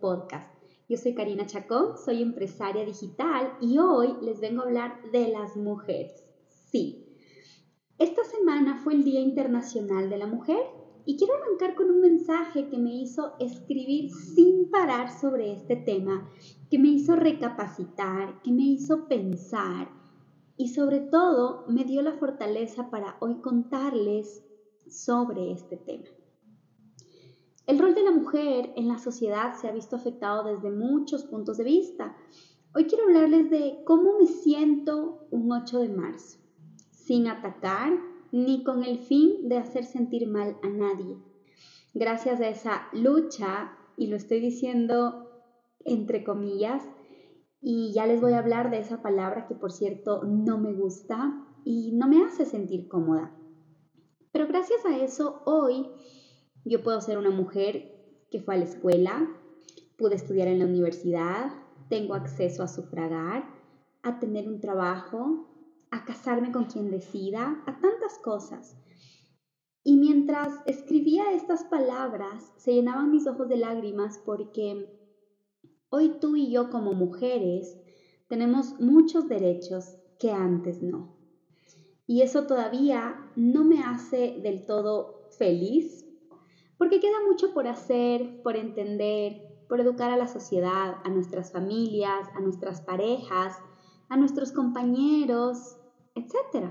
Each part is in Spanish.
Podcast. Yo soy Karina Chacón, soy empresaria digital y hoy les vengo a hablar de las mujeres. Sí, esta semana fue el Día Internacional de la Mujer y quiero arrancar con un mensaje que me hizo escribir sin parar sobre este tema, que me hizo recapacitar, que me hizo pensar y sobre todo me dio la fortaleza para hoy contarles sobre este tema. El rol de la mujer en la sociedad se ha visto afectado desde muchos puntos de vista. Hoy quiero hablarles de cómo me siento un 8 de marzo, sin atacar ni con el fin de hacer sentir mal a nadie. Gracias a esa lucha, y lo estoy diciendo entre comillas, y ya les voy a hablar de esa palabra que por cierto no me gusta y no me hace sentir cómoda. Pero gracias a eso hoy yo puedo ser una mujer que fue a la escuela, pude estudiar en la universidad, tengo acceso a sufragar, a tener un trabajo, a casarme con quien decida, a tantas cosas. Y mientras escribía estas palabras, se llenaban mis ojos de lágrimas porque hoy tú y yo como mujeres tenemos muchos derechos que antes no. Y eso todavía no me hace del todo feliz, porque queda mucho por hacer, por entender, por educar a la sociedad, a nuestras familias, a nuestras parejas, a nuestros compañeros, etc.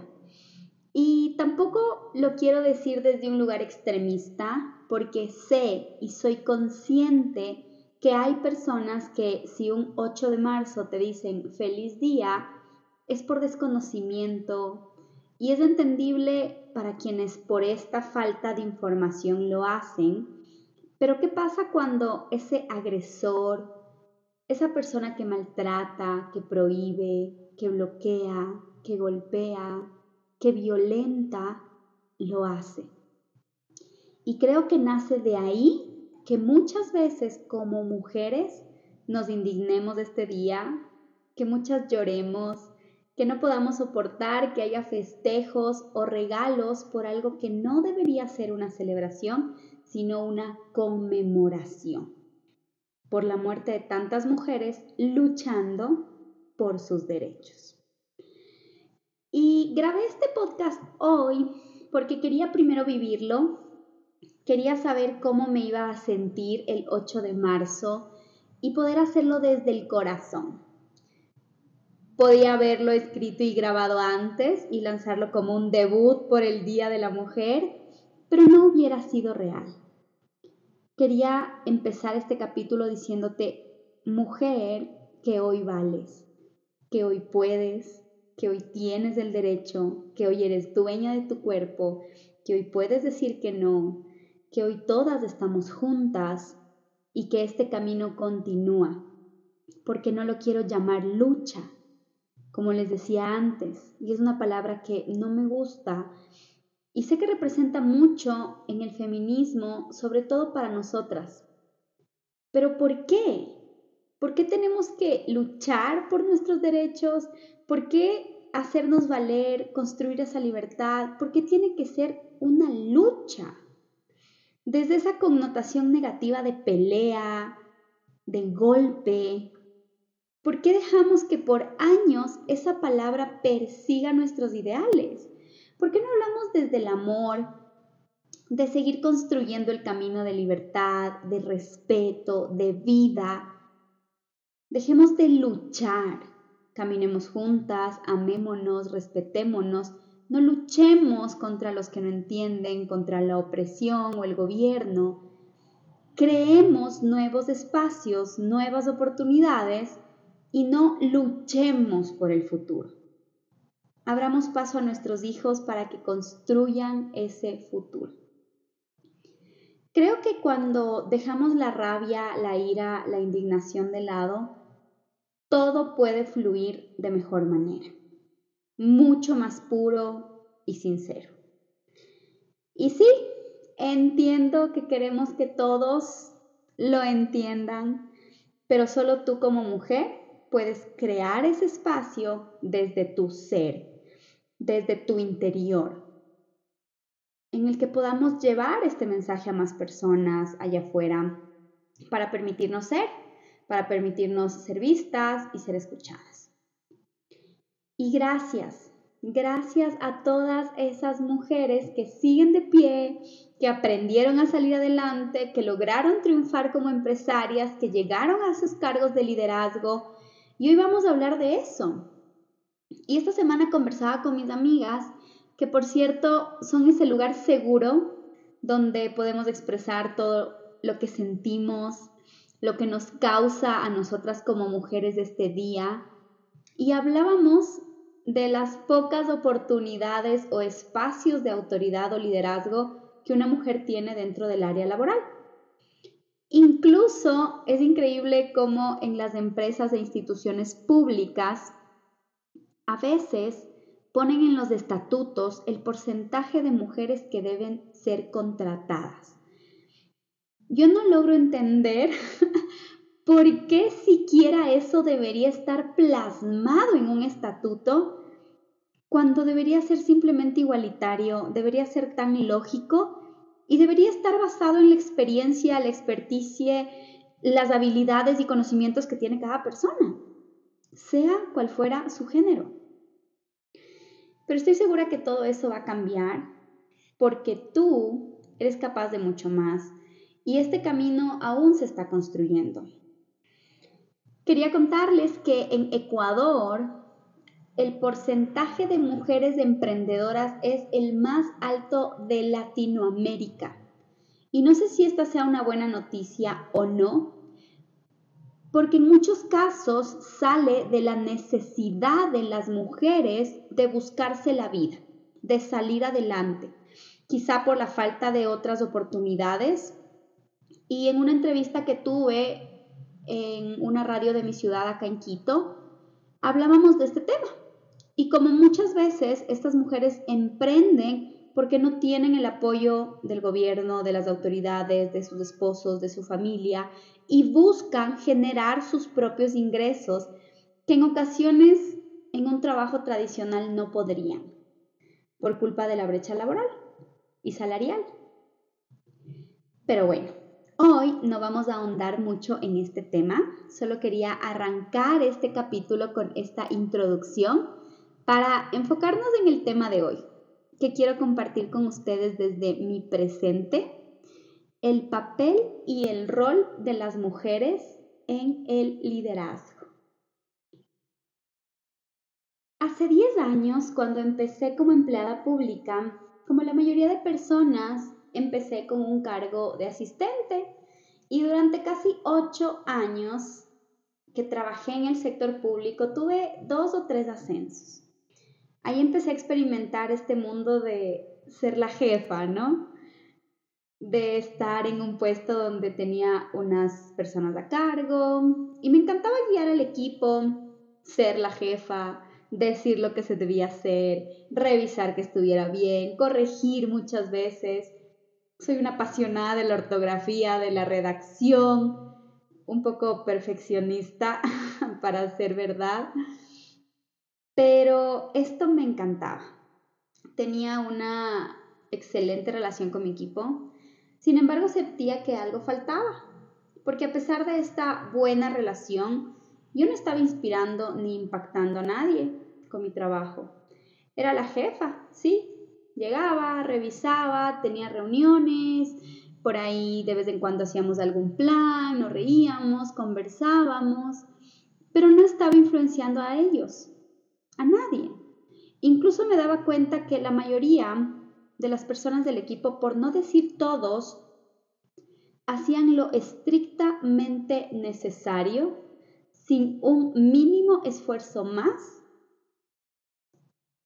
Y tampoco lo quiero decir desde un lugar extremista, porque sé y soy consciente que hay personas que si un 8 de marzo te dicen feliz día, es por desconocimiento y es entendible para quienes por esta falta de información lo hacen. Pero ¿qué pasa cuando ese agresor, esa persona que maltrata, que prohíbe, que bloquea, que golpea, que violenta, lo hace. Y creo que nace de ahí que muchas veces como mujeres nos indignemos este día, que muchas lloremos, que no podamos soportar que haya festejos o regalos por algo que no debería ser una celebración, sino una conmemoración por la muerte de tantas mujeres luchando por sus derechos. Y grabé este podcast hoy porque quería primero vivirlo, quería saber cómo me iba a sentir el 8 de marzo y poder hacerlo desde el corazón. Podía haberlo escrito y grabado antes y lanzarlo como un debut por el Día de la Mujer, pero no hubiera sido real. Quería empezar este capítulo diciéndote, mujer, que hoy vales, que hoy puedes, que hoy tienes el derecho, que hoy eres dueña de tu cuerpo, que hoy puedes decir que no, que hoy todas estamos juntas y que este camino continúa, porque no lo quiero llamar lucha, como les decía antes, y es una palabra que no me gusta y sé que representa mucho en el feminismo, sobre todo para nosotras. Pero ¿por qué? ¿Por qué tenemos que luchar por nuestros derechos? ¿Por qué hacernos valer, construir esa libertad? ¿Por qué tiene que ser una lucha? Desde esa connotación negativa de pelea, de golpe, ¿por qué dejamos que por años esa palabra persiga nuestros ideales? ¿Por qué no hablamos desde el amor, de seguir construyendo el camino de libertad, de respeto, de vida? Dejemos de luchar Caminemos juntas, amémonos, respetémonos, no luchemos contra los que no entienden, contra la opresión o el gobierno. Creemos nuevos espacios, nuevas oportunidades y no luchemos por el futuro. Abramos paso a nuestros hijos para que construyan ese futuro. Creo que cuando dejamos la rabia, la ira, la indignación de lado, todo puede fluir de mejor manera, mucho más puro y sincero. Y sí, entiendo que queremos que todos lo entiendan, pero solo tú como mujer puedes crear ese espacio desde tu ser, desde tu interior, en el que podamos llevar este mensaje a más personas allá afuera, para permitirnos ser, para permitirnos ser vistas y ser escuchadas. Y gracias, gracias a todas esas mujeres que siguen de pie, que aprendieron a salir adelante, que lograron triunfar como empresarias, que llegaron a sus cargos de liderazgo. Y hoy vamos a hablar de eso. Y esta semana conversaba con mis amigas, que por cierto son ese lugar seguro donde podemos expresar todo lo que sentimos, lo que nos causa a nosotras como mujeres de este día. Y hablábamos de las pocas oportunidades o espacios de autoridad o liderazgo que una mujer tiene dentro del área laboral. Incluso es increíble cómo en las empresas e instituciones públicas a veces ponen en los estatutos el porcentaje de mujeres que deben ser contratadas. Yo no logro entender por qué siquiera eso debería estar plasmado en un estatuto cuando debería ser simplemente igualitario, debería ser tan lógico y debería estar basado en la experiencia, la experticia, las habilidades y conocimientos que tiene cada persona, sea cual fuera su género. Pero estoy segura que todo eso va a cambiar porque tú eres capaz de mucho más y este camino aún se está construyendo. Quería contarles que en Ecuador el porcentaje de mujeres emprendedoras es el más alto de Latinoamérica. Y no sé si esta sea una buena noticia o no, porque en muchos casos sale de la necesidad de las mujeres de buscarse la vida, de salir adelante, quizá por la falta de otras oportunidades. Y en una entrevista que tuve en una radio de mi ciudad acá en Quito, hablábamos de este tema. Y como muchas veces estas mujeres emprenden porque no tienen el apoyo del gobierno, de las autoridades, de sus esposos, de su familia, y buscan generar sus propios ingresos que en ocasiones en un trabajo tradicional no podrían, por culpa de la brecha laboral y salarial. Pero bueno, Hoy no vamos a ahondar mucho en este tema, solo quería arrancar este capítulo con esta introducción para enfocarnos en el tema de hoy, que quiero compartir con ustedes desde mi presente, el papel y el rol de las mujeres en el liderazgo. Hace 10 años, cuando empecé como empleada pública, como la mayoría de personas, empecé con un cargo de asistente y durante casi ocho años que trabajé en el sector público tuve dos o tres ascensos. Ahí empecé a experimentar este mundo de ser la jefa, ¿no? De estar en un puesto donde tenía unas personas a cargo. Y me encantaba guiar al equipo, ser la jefa, decir lo que se debía hacer, revisar que estuviera bien, corregir muchas veces. Soy una apasionada de la ortografía, de la redacción, un poco perfeccionista para ser verdad, pero esto me encantaba. Tenía una excelente relación con mi equipo, sin embargo sentía que algo faltaba, porque a pesar de esta buena relación, yo no estaba inspirando ni impactando a nadie con mi trabajo. Era la jefa, sí, Llegaba, revisaba, tenía reuniones, por ahí de vez en cuando hacíamos algún plan, nos reíamos, conversábamos, pero no estaba influenciando a ellos, a nadie. Incluso me daba cuenta que la mayoría de las personas del equipo, por no decir todos, hacían lo estrictamente necesario sin un mínimo esfuerzo más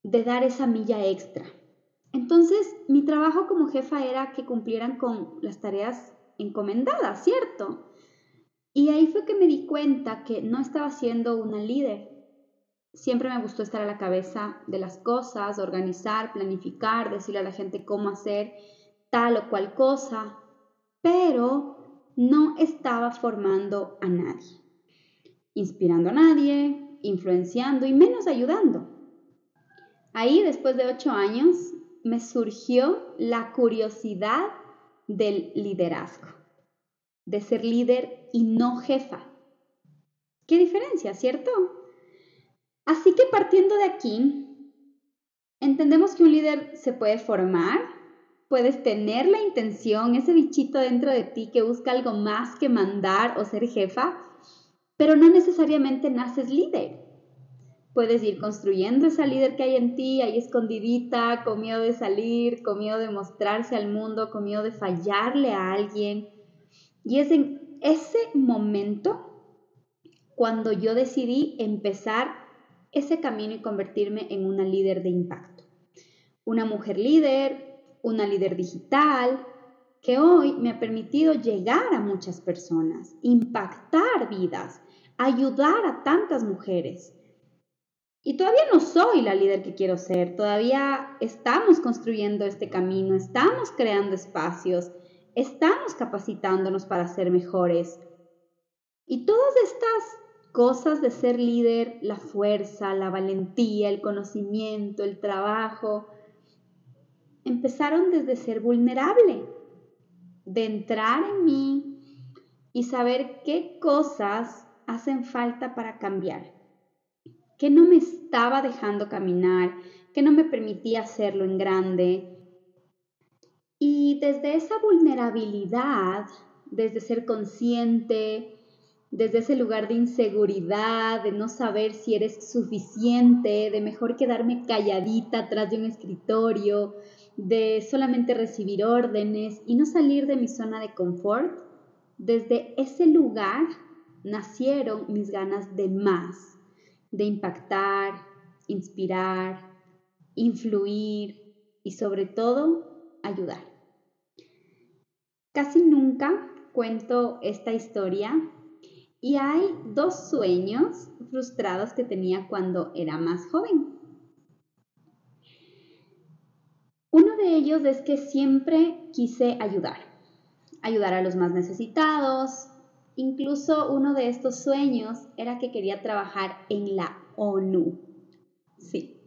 de dar esa milla extra. Entonces, mi trabajo como jefa era que cumplieran con las tareas encomendadas, ¿cierto? Y ahí fue que me di cuenta que no estaba siendo una líder. Siempre me gustó estar a la cabeza de las cosas, organizar, planificar, decirle a la gente cómo hacer tal o cual cosa, pero no estaba formando a nadie, inspirando a nadie, influenciando y menos ayudando. Ahí, después de ocho años, me surgió la curiosidad del liderazgo. de ser líder y no jefa. ¿Qué diferencia, cierto? Así que partiendo de aquí, entendemos que un líder se puede formar, puedes tener la intención, ese bichito dentro de ti que busca algo más que mandar o ser jefa, pero no necesariamente naces líder. Puedes ir construyendo esa líder que hay en ti, ahí escondidita, con miedo de salir, con miedo de mostrarse al mundo, con miedo de fallarle a alguien. Y es en ese momento cuando yo decidí empezar ese camino y convertirme en una líder de impacto. Una mujer líder, una líder digital, que hoy me ha permitido llegar a muchas personas, impactar vidas, ayudar a tantas mujeres. Y todavía no soy la líder que quiero ser, todavía estamos construyendo este camino, estamos creando espacios, estamos capacitándonos para ser mejores. Y todas estas cosas de ser líder, la fuerza, la valentía, el conocimiento, el trabajo, empezaron desde ser vulnerable, de entrar en mí y saber qué cosas hacen falta para cambiar, qué no me estaba dejando caminar, qué no me permitía hacerlo en grande. Y desde esa vulnerabilidad, desde ser consciente, desde ese lugar de inseguridad, de no saber si eres suficiente, de mejor quedarme calladita atrás de un escritorio, de solamente recibir órdenes y no salir de mi zona de confort, desde ese lugar nacieron mis ganas de más, de impactar, inspirar, influir y sobre todo ayudar. Casi nunca cuento esta historia y hay dos sueños frustrados que tenía cuando era más joven. Uno de ellos es que siempre quise ayudar, ayudar a los más necesitados. Incluso uno de estos sueños era que quería trabajar en la ONU. Sí,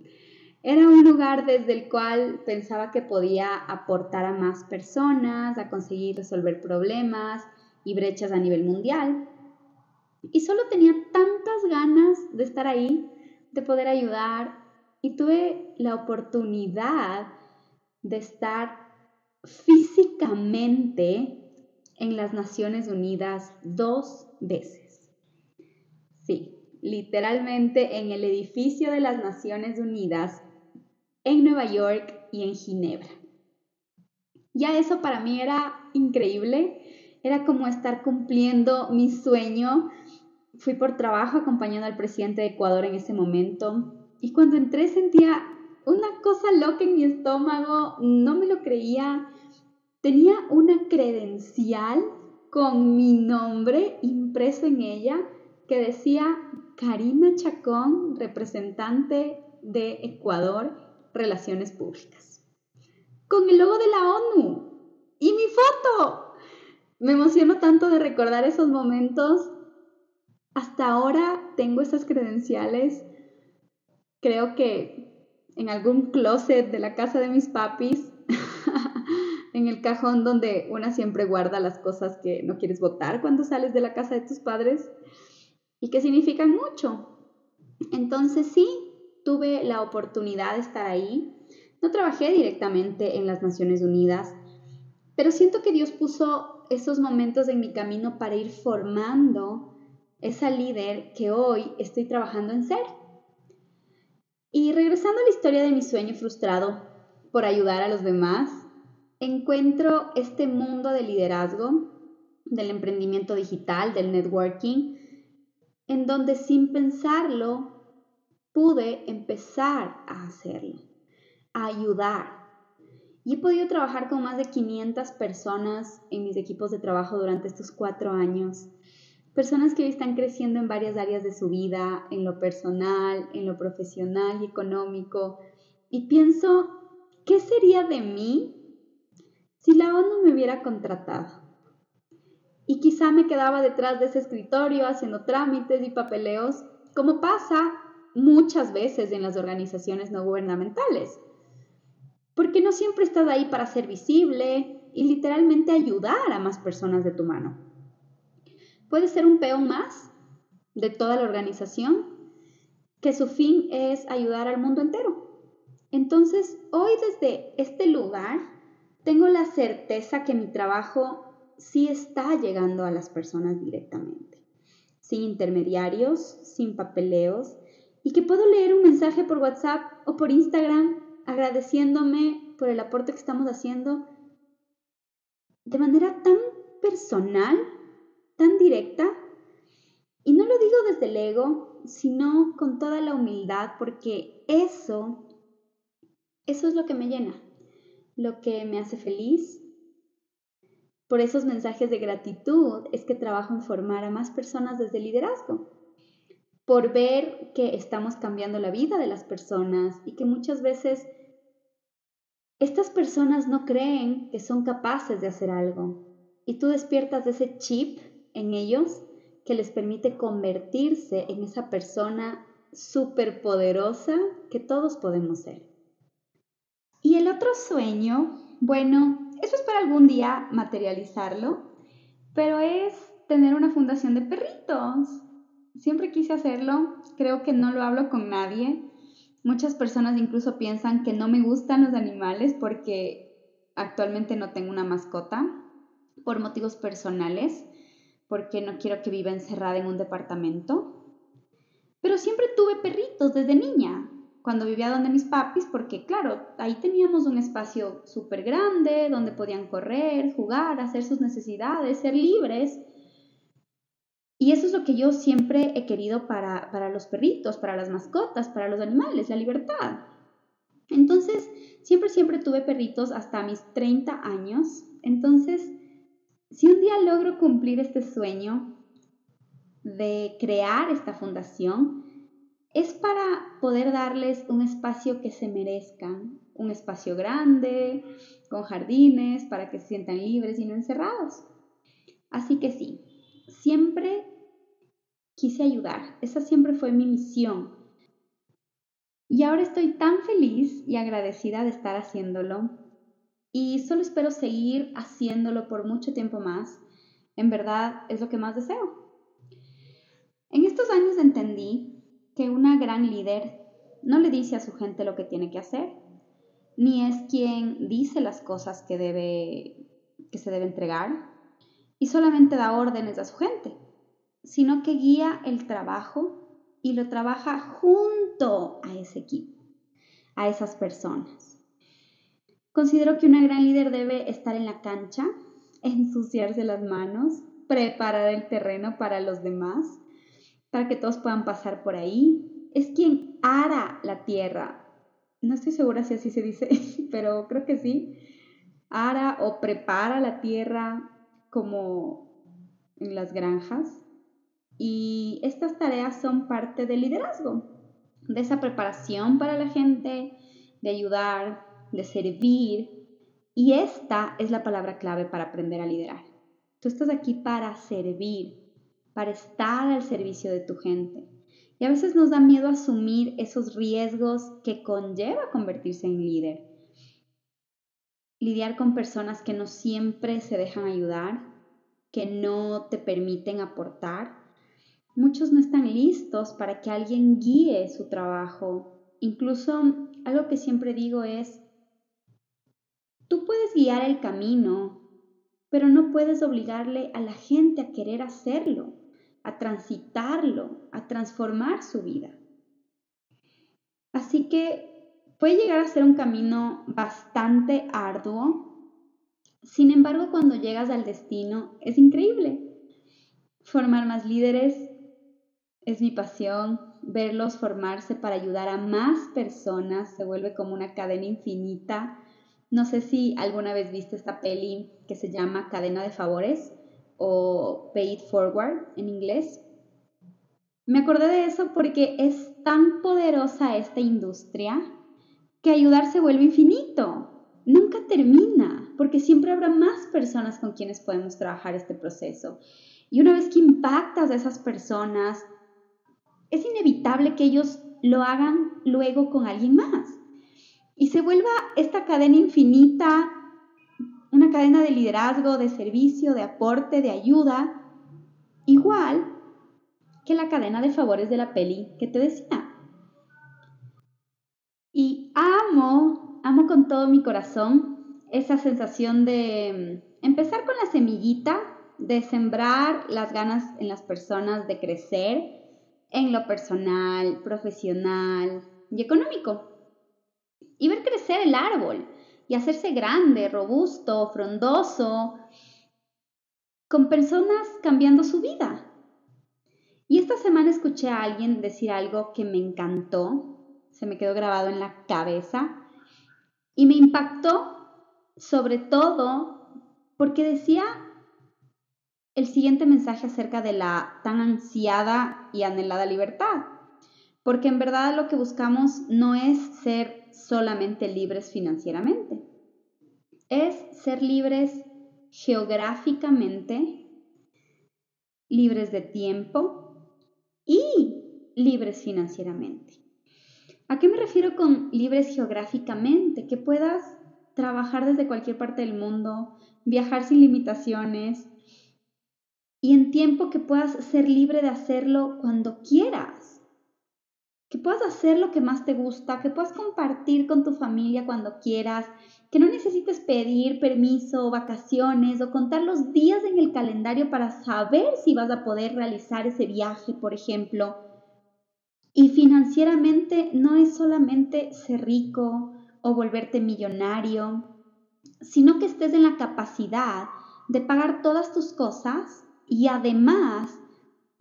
era un lugar desde el cual pensaba que podía aportar a más personas, a conseguir resolver problemas y brechas a nivel mundial. Y solo tenía tantas ganas de estar ahí, de poder ayudar. Y tuve la oportunidad de estar físicamente en las Naciones Unidas dos veces. Sí, literalmente en el edificio de las Naciones Unidas, en Nueva York y en Ginebra. Ya eso para mí era increíble, era como estar cumpliendo mi sueño fui por trabajo acompañando al presidente de Ecuador en ese momento y cuando entré sentía una cosa loca en mi estómago, no me lo creía. Tenía una credencial con mi nombre impreso en ella que decía Karina Chacón, representante de Ecuador, Relaciones Públicas. Con el logo de la ONU y mi foto. Me emociono tanto de recordar esos momentos hasta ahora tengo esas credenciales, creo que en algún closet de la casa de mis papis, en el cajón donde una siempre guarda las cosas que no quieres votar cuando sales de la casa de tus padres y que significan mucho. Entonces sí, tuve la oportunidad de estar ahí. No trabajé directamente en las Naciones Unidas, pero siento que Dios puso esos momentos en mi camino para ir formando esa líder que hoy estoy trabajando en ser. Y regresando a la historia de mi sueño frustrado por ayudar a los demás, encuentro este mundo de liderazgo, del emprendimiento digital, del networking, en donde sin pensarlo pude empezar a hacerlo, a ayudar. Y he podido trabajar con más de 500 personas en mis equipos de trabajo durante estos cuatro años Personas que hoy están creciendo en varias áreas de su vida, en lo personal, en lo profesional y económico. Y pienso, ¿qué sería de mí si la ONU me hubiera contratado? Y quizá me quedaba detrás de ese escritorio haciendo trámites y papeleos, como pasa muchas veces en las organizaciones no gubernamentales. Porque no siempre estás ahí para ser visible y literalmente ayudar a más personas de tu mano. Puede ser un peón más de toda la organización que su fin es ayudar al mundo entero. Entonces, hoy desde este lugar tengo la certeza que mi trabajo sí está llegando a las personas directamente, sin intermediarios, sin papeleos, y que puedo leer un mensaje por WhatsApp o por Instagram agradeciéndome por el aporte que estamos haciendo de manera tan personal, tan directa. Y no lo digo desde el ego, sino con toda la humildad, porque eso, eso es lo que me llena, lo que me hace feliz. Por esos mensajes de gratitud es que trabajo en formar a más personas desde el liderazgo, por ver que estamos cambiando la vida de las personas y que muchas veces estas personas no creen que son capaces de hacer algo y tú despiertas ese chip en ellos que les permite convertirse en esa persona súper poderosa que todos podemos ser. Y el otro sueño, bueno, eso es para algún día materializarlo, pero es tener una fundación de perritos. Siempre quise hacerlo, creo que no lo hablo con nadie. Muchas personas incluso piensan que no me gustan los animales porque actualmente no tengo una mascota por motivos personales, porque no quiero que viva encerrada en un departamento. Pero siempre tuve perritos desde niña, cuando vivía donde mis papis, porque claro, ahí teníamos un espacio súper grande donde podían correr, jugar, hacer sus necesidades, ser libres. Y eso es lo que yo siempre he querido para, para los perritos, para las mascotas, para los animales, la libertad. Entonces, siempre, siempre tuve perritos hasta mis 30 años. Entonces, si un día logro cumplir este sueño de crear esta fundación, es para poder darles un espacio que se merezcan, un espacio grande, con jardines, para que se sientan libres y no encerrados. Así que sí, siempre quise ayudar. Esa siempre fue mi misión. Y ahora estoy tan feliz y agradecida de estar haciéndolo. Y solo espero seguir haciéndolo por mucho tiempo más. En verdad es lo que más deseo. En estos años entendí que una gran líder no le dice a su gente lo que tiene que hacer, ni es quien dice las cosas que, debe, que se debe entregar, y solamente da órdenes a su gente sino que guía el trabajo y lo trabaja junto a ese equipo, a esas personas. Considero que una gran líder debe estar en la cancha, ensuciarse las manos, preparar el terreno para los demás, para que todos puedan pasar por ahí. Es quien ara la tierra. No estoy segura si así se dice, pero creo que sí. Ara o prepara la tierra como en las granjas y estas tareas son parte del liderazgo, de esa preparación para la gente, de ayudar, de servir. Y esta es la palabra clave para aprender a liderar. Tú estás aquí para servir, para estar al servicio de tu gente. Y a veces nos da miedo asumir esos riesgos que conlleva convertirse en líder. Lidiar con personas que no siempre se dejan ayudar, que no te permiten aportar, Muchos no están listos para que alguien guíe su trabajo. Incluso algo que siempre digo es, tú puedes guiar el camino, pero no puedes obligarle a la gente a querer hacerlo, a transitarlo, a transformar su vida. Así que puede llegar a ser un camino bastante arduo. Sin embargo, cuando llegas al destino, es increíble. Formar más líderes, es mi pasión verlos formarse para ayudar a más personas, se vuelve como una cadena infinita. No sé si alguna vez viste esta peli que se llama Cadena de Favores o Pay It Forward en inglés. Me acordé de eso porque es tan poderosa esta industria que ayudar se vuelve infinito. Nunca termina porque siempre habrá más personas con quienes podemos trabajar este proceso. Y una vez que impactas a esas personas, es inevitable que ellos lo hagan luego con alguien más. Y se vuelva esta cadena infinita, una cadena de liderazgo, de servicio, de aporte, de ayuda, Igual que la cadena de favores de la peli que te decía. Y amo, amo con todo mi corazón esa sensación de mm, empezar con la semillita, de sembrar las ganas en las personas de crecer en lo personal, profesional y económico. Y ver crecer el árbol y hacerse grande, robusto, frondoso, con personas cambiando su vida. Y esta semana escuché a alguien decir algo que me encantó, se me quedó grabado en la cabeza y me impactó sobre todo porque decía el siguiente mensaje acerca de la tan ansiada y anhelada libertad. Porque en verdad lo que buscamos no es ser solamente libres financieramente, es ser libres geográficamente, libres de tiempo y libres financieramente. ¿A qué me refiero con libres geográficamente? Que puedas trabajar desde cualquier parte del mundo, viajar sin limitaciones y en tiempo que puedas ser libre de hacerlo cuando quieras. Que puedas hacer lo que más te gusta, que puedas compartir con tu familia cuando quieras, que no necesites pedir permiso vacaciones o contar los días en el calendario para saber si vas a poder realizar ese viaje, por ejemplo. Y financieramente no es solamente ser rico o volverte millonario, sino que estés en la capacidad de pagar todas tus cosas y además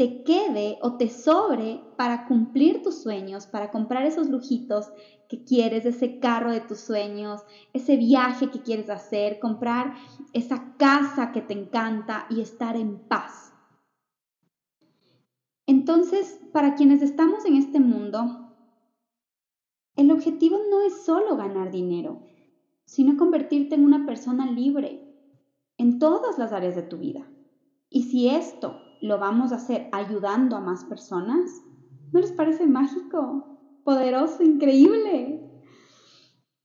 te quede o te sobre para cumplir tus sueños, para comprar esos lujitos que quieres, ese carro de tus sueños, ese viaje que quieres hacer, comprar esa casa que te encanta y estar en paz. Entonces, para quienes estamos en este mundo, el objetivo no es solo ganar dinero, sino convertirte en una persona libre en todas las áreas de tu vida. Y si esto lo vamos a hacer ayudando a más personas, ¿no les parece mágico? poderoso, increíble.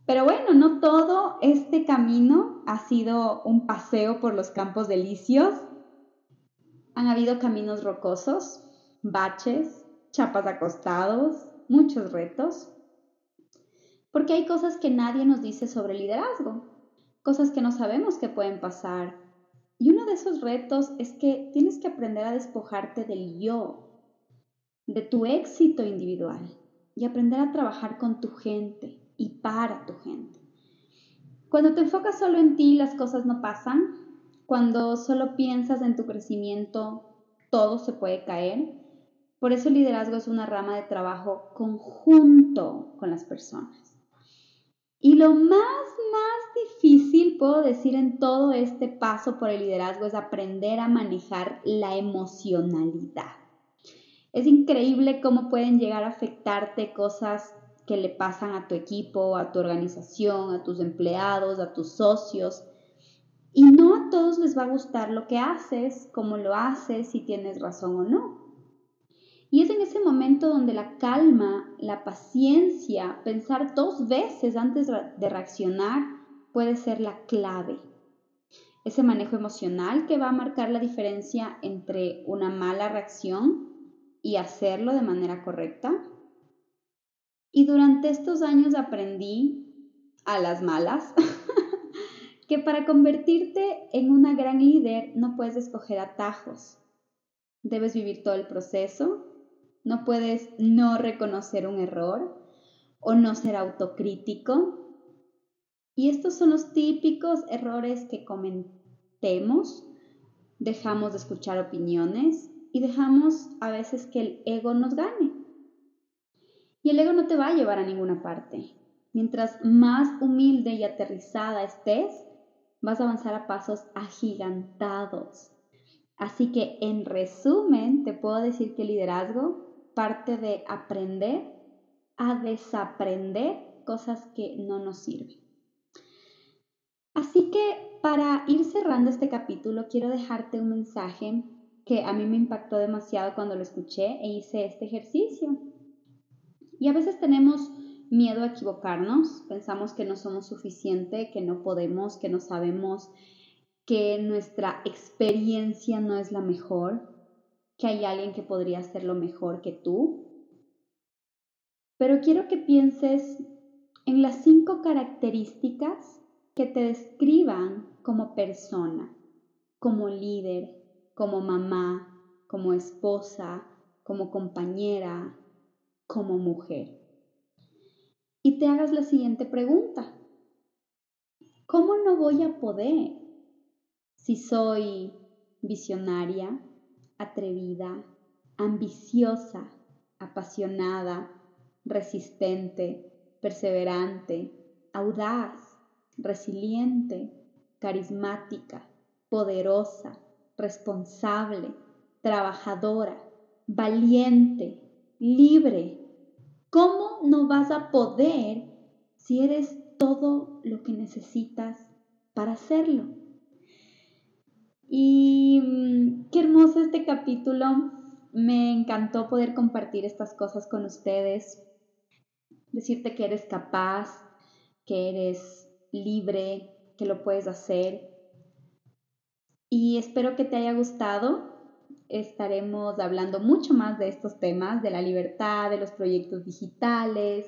Pero bueno, no todo este camino ha sido un paseo por los campos delicios. Han habido caminos rocosos, baches, chapas acostados, muchos retos. Porque hay cosas que nadie nos dice sobre liderazgo, cosas que no sabemos que pueden pasar. Y uno de esos retos es que tienes que aprender a despojarte del yo, de tu éxito individual y aprender a trabajar con tu gente y para tu gente. Cuando te enfocas solo en ti, las cosas no pasan. Cuando solo piensas en tu crecimiento, todo se puede caer. Por eso el liderazgo es una rama de trabajo conjunto con las personas. Y lo más, más difícil, puedo decir, en todo este paso por el liderazgo es aprender a manejar la emocionalidad. Es increíble cómo pueden llegar a afectarte cosas que le pasan a tu equipo, a tu organización, a tus empleados, a tus socios. Y no a todos les va a gustar lo que haces, cómo lo haces, si tienes razón o no. Y es en ese momento donde la calma, la paciencia, pensar dos veces antes de reaccionar puede ser la clave. Ese manejo emocional que va a marcar la diferencia entre una mala reacción y hacerlo de manera correcta. Y durante estos años aprendí a las malas que para convertirte en una gran líder no puedes escoger atajos. Debes vivir todo el proceso, no puedes no reconocer un error o no ser autocrítico. Y estos son los típicos errores que cometemos. Dejamos de escuchar opiniones, y dejamos a veces que el ego nos gane. Y el ego no te va a llevar a ninguna parte. Mientras más humilde y aterrizada estés, vas a avanzar a pasos agigantados. Así que en resumen, te puedo decir que liderazgo parte de aprender a desaprender cosas que no nos sirven. Así que para ir cerrando este capítulo, quiero dejarte un mensaje que a mí me impactó demasiado cuando lo escuché e hice este ejercicio. Y a veces tenemos miedo a equivocarnos, pensamos que no somos suficiente, que no podemos, que no sabemos, que nuestra experiencia no es la mejor. Que hay alguien que podría hacerlo mejor que tú. Pero quiero que pienses en las cinco características que te describan como persona, como líder, como mamá, como esposa, como compañera, como mujer. Y te hagas la siguiente pregunta. ¿Cómo no voy a poder si soy visionaria, atrevida, ambiciosa, apasionada, resistente, perseverante, audaz, resiliente, carismática, poderosa, responsable, trabajadora, valiente, libre. ¿Cómo no vas a poder si eres todo lo que necesitas para hacerlo? Y mm, qué hermoso este capítulo. Me encantó poder compartir estas cosas con ustedes. Decirte que eres capaz, que eres libre, que lo puedes hacer. Y espero que te haya gustado. Estaremos hablando mucho más de estos temas, de la libertad, de los proyectos digitales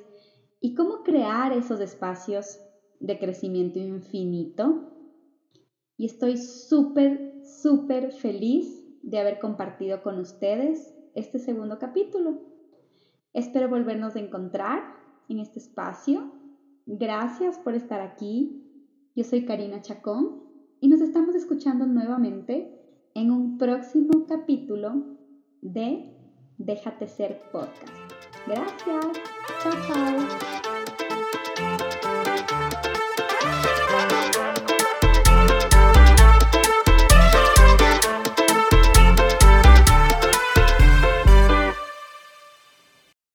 y cómo crear esos espacios de crecimiento infinito. Y estoy súper súper feliz de haber compartido con ustedes este segundo capítulo. Espero volvernos a encontrar en este espacio. Gracias por estar aquí. Yo soy Karina Chacón y nos estamos escuchando nuevamente en un próximo capítulo de Déjate ser podcast. Gracias. Chao, chao.